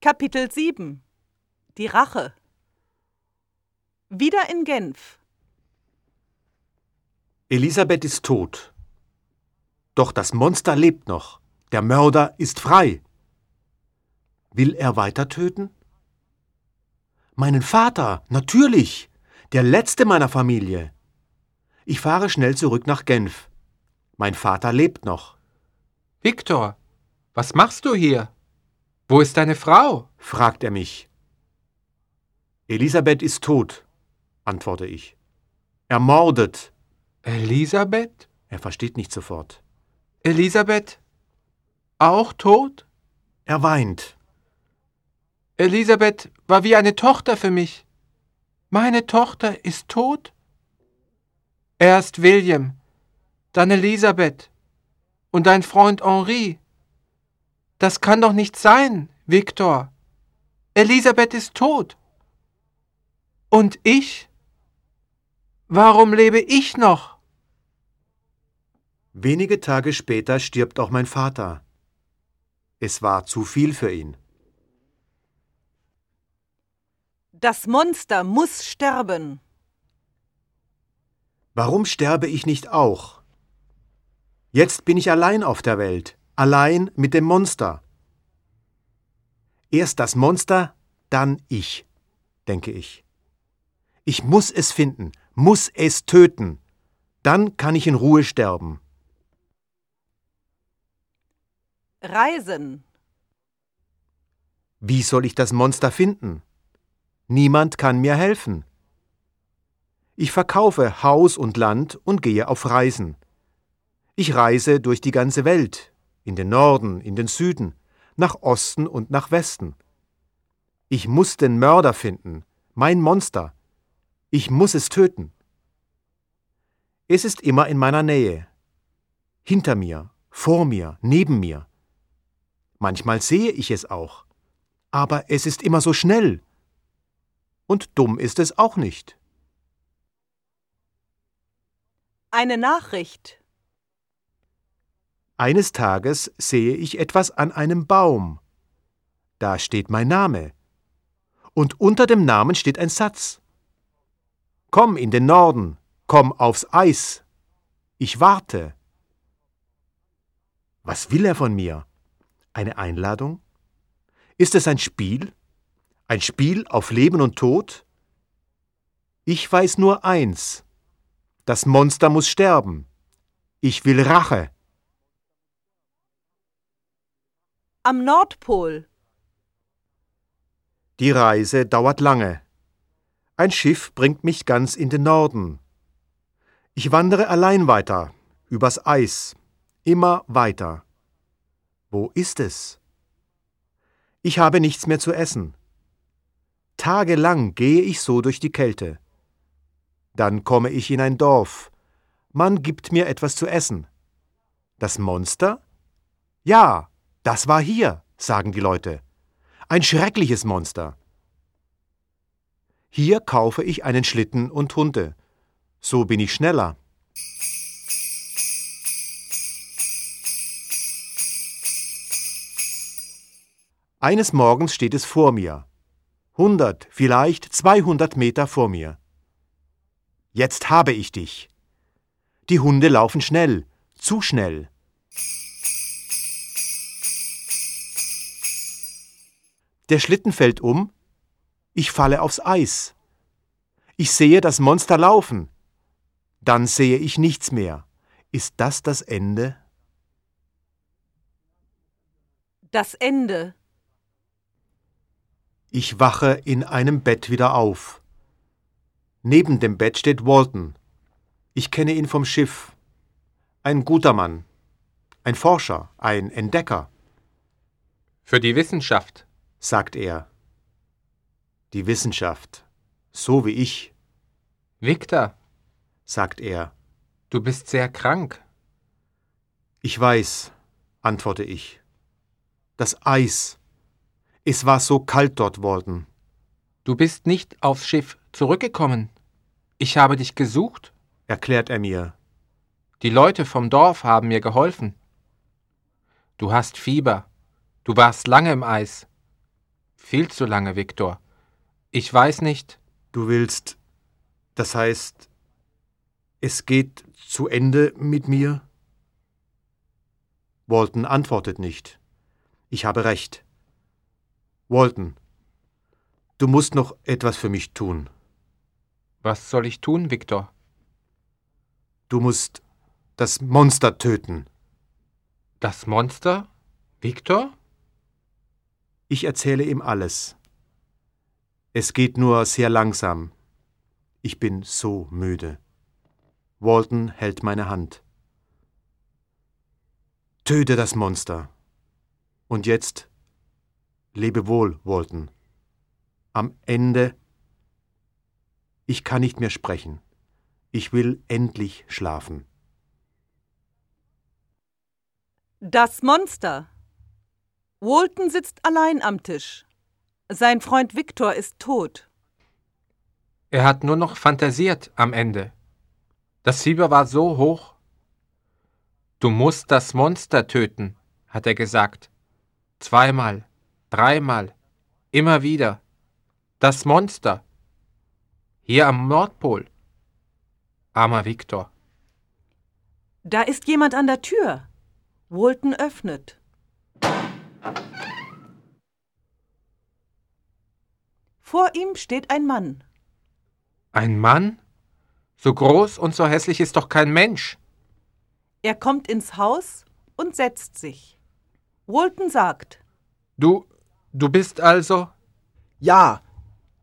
Kapitel 7 Die Rache Wieder in Genf. Elisabeth ist tot. Doch das Monster lebt noch. Der Mörder ist frei. Will er weiter töten? Meinen Vater, natürlich. Der letzte meiner Familie. Ich fahre schnell zurück nach Genf. Mein Vater lebt noch. Viktor, was machst du hier? Wo ist deine Frau? fragt er mich. Elisabeth ist tot, antworte ich. Ermordet. Elisabeth? Er versteht nicht sofort. Elisabeth? Auch tot? Er weint. Elisabeth war wie eine Tochter für mich. Meine Tochter ist tot? Erst William, dann Elisabeth und dein Freund Henri. Das kann doch nicht sein, Viktor. Elisabeth ist tot. Und ich? Warum lebe ich noch? Wenige Tage später stirbt auch mein Vater. Es war zu viel für ihn. Das Monster muss sterben. Warum sterbe ich nicht auch? Jetzt bin ich allein auf der Welt, allein mit dem Monster. Erst das Monster, dann ich, denke ich. Ich muss es finden, muss es töten. Dann kann ich in Ruhe sterben. Reisen. Wie soll ich das Monster finden? Niemand kann mir helfen. Ich verkaufe Haus und Land und gehe auf Reisen. Ich reise durch die ganze Welt, in den Norden, in den Süden, nach Osten und nach Westen. Ich muss den Mörder finden, mein Monster. Ich muss es töten. Es ist immer in meiner Nähe, hinter mir, vor mir, neben mir. Manchmal sehe ich es auch, aber es ist immer so schnell. Und dumm ist es auch nicht. Eine Nachricht. Eines Tages sehe ich etwas an einem Baum. Da steht mein Name. Und unter dem Namen steht ein Satz. Komm in den Norden, komm aufs Eis. Ich warte. Was will er von mir? Eine Einladung? Ist es ein Spiel? Ein Spiel auf Leben und Tod? Ich weiß nur eins. Das Monster muss sterben. Ich will Rache. Am Nordpol. Die Reise dauert lange. Ein Schiff bringt mich ganz in den Norden. Ich wandere allein weiter, übers Eis, immer weiter. Wo ist es? Ich habe nichts mehr zu essen. Tagelang gehe ich so durch die Kälte. Dann komme ich in ein Dorf. Man gibt mir etwas zu essen. Das Monster? Ja, das war hier, sagen die Leute. Ein schreckliches Monster. Hier kaufe ich einen Schlitten und Hunde. So bin ich schneller. Eines Morgens steht es vor mir. Hundert, vielleicht zweihundert Meter vor mir. Jetzt habe ich dich. Die Hunde laufen schnell, zu schnell. Der Schlitten fällt um, ich falle aufs Eis. Ich sehe das Monster laufen. Dann sehe ich nichts mehr. Ist das das Ende? Das Ende. Ich wache in einem Bett wieder auf. Neben dem Bett steht Walton. Ich kenne ihn vom Schiff. Ein guter Mann. Ein Forscher, ein Entdecker, Für die Wissenschaft. Sagt er. Die Wissenschaft. So wie ich, Viktor, sagt er. du bist sehr krank. Ich weiß, antworte ich. Das Eis. Es war so kalt dort, Walton. Du bist nicht aufs Schiff zurückgekommen. Ich habe dich gesucht. erklärt er mir. Die Leute vom Dorf haben mir geholfen. Du hast Fieber. Du warst lange im Eis. Viel zu lange, Viktor. Ich weiß nicht. Du willst. Das heißt, es geht zu Ende mit mir? Walton antwortet nicht. Ich habe recht. Walton, du musst noch etwas für mich tun. Was soll ich tun, Viktor? Du musst das Monster töten. Das Monster? Viktor? Ich erzähle ihm alles. Es geht nur sehr langsam. Ich bin so müde. Walton hält meine Hand. Töte das Monster. Und jetzt lebe wohl, Walton. Am Ende. Ich kann nicht mehr sprechen. Ich will endlich schlafen. Das Monster. Walton sitzt allein am Tisch. Sein Freund Victor ist tot. Er hat nur noch fantasiert am Ende. Das Fieber war so hoch. Du musst das Monster töten, hat er gesagt. Zweimal, dreimal, immer wieder. Das Monster. Hier am Nordpol. Armer Viktor. Da ist jemand an der Tür. Walton öffnet. Vor ihm steht ein Mann. Ein Mann? So groß und so hässlich ist doch kein Mensch. Er kommt ins Haus und setzt sich. Walton sagt, Du, du bist also. Ja,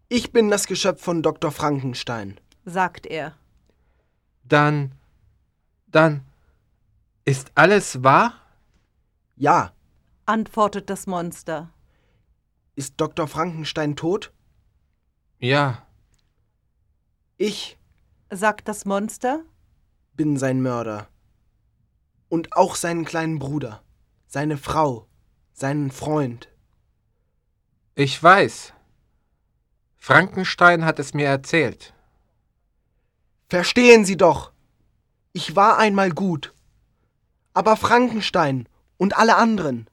ich bin das Geschöpf von Dr. Frankenstein. sagt er. Dann. Dann. Ist alles wahr? Ja, antwortet das Monster. ist Dr. Frankenstein tot? Ja. Ich sagt das Monster. bin sein Mörder. Und auch seinen kleinen Bruder, seine Frau, seinen Freund. Ich weiß. Frankenstein hat es mir erzählt. Verstehen Sie doch! Ich war einmal gut. Aber Frankenstein und alle anderen,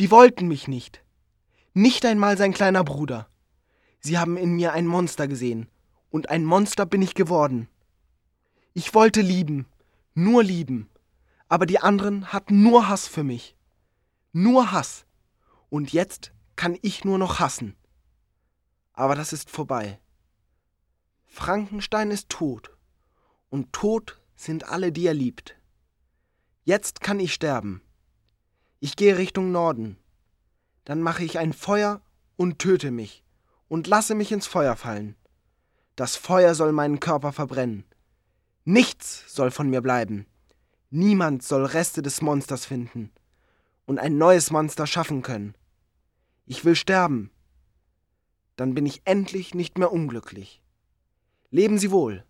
die wollten mich nicht. Nicht einmal sein kleiner Bruder. Sie haben in mir ein Monster gesehen. Und ein Monster bin ich geworden. Ich wollte lieben, nur lieben. Aber die anderen hatten nur Hass für mich. Nur Hass. Und jetzt kann ich nur noch hassen. Aber das ist vorbei. Frankenstein ist tot. Und tot sind alle, die er liebt. Jetzt kann ich sterben. Ich gehe Richtung Norden. Dann mache ich ein Feuer und töte mich und lasse mich ins Feuer fallen. Das Feuer soll meinen Körper verbrennen. Nichts soll von mir bleiben. Niemand soll Reste des Monsters finden und ein neues Monster schaffen können. Ich will sterben. Dann bin ich endlich nicht mehr unglücklich. Leben Sie wohl.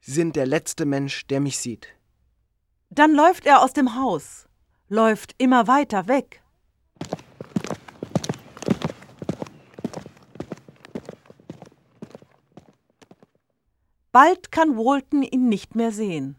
Sie sind der letzte Mensch, der mich sieht. Dann läuft er aus dem Haus, läuft immer weiter weg. Bald kann Walton ihn nicht mehr sehen.